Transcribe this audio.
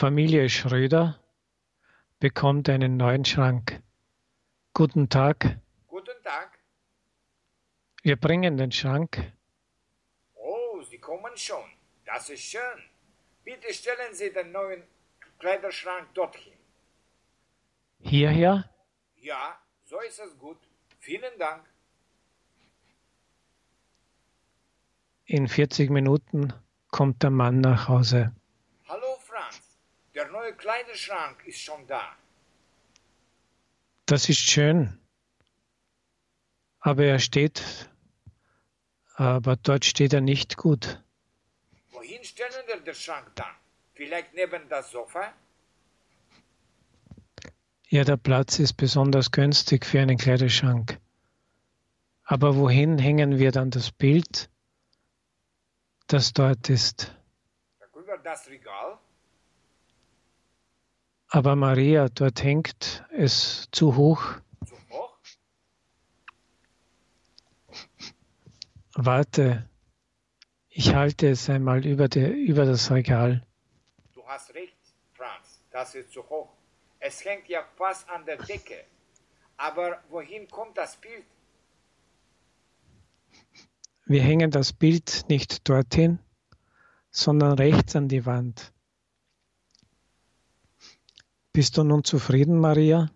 Familie Schröder bekommt einen neuen Schrank. Guten Tag. Guten Tag. Wir bringen den Schrank. Oh, Sie kommen schon. Das ist schön. Bitte stellen Sie den neuen Kleiderschrank dorthin. Hierher? Ja, so ist es gut. Vielen Dank. In 40 Minuten kommt der Mann nach Hause. Hallo Franz, der neue Kleiderschrank ist schon da. Das ist schön. Aber er steht, aber dort steht er nicht gut. Wohin stellen wir den Schrank dann? Vielleicht neben das Sofa? Ja, der Platz ist besonders günstig für einen Kleiderschrank. Aber wohin hängen wir dann das Bild, das dort ist? Über das Regal? Aber Maria, dort hängt es zu hoch. Zu hoch? Warte, ich halte es einmal über, die, über das Regal. Du hast recht, Franz, das ist zu hoch. Es hängt ja fast an der Decke. Aber wohin kommt das Bild? Wir hängen das Bild nicht dorthin, sondern rechts an die Wand. Bist du nun zufrieden, Maria?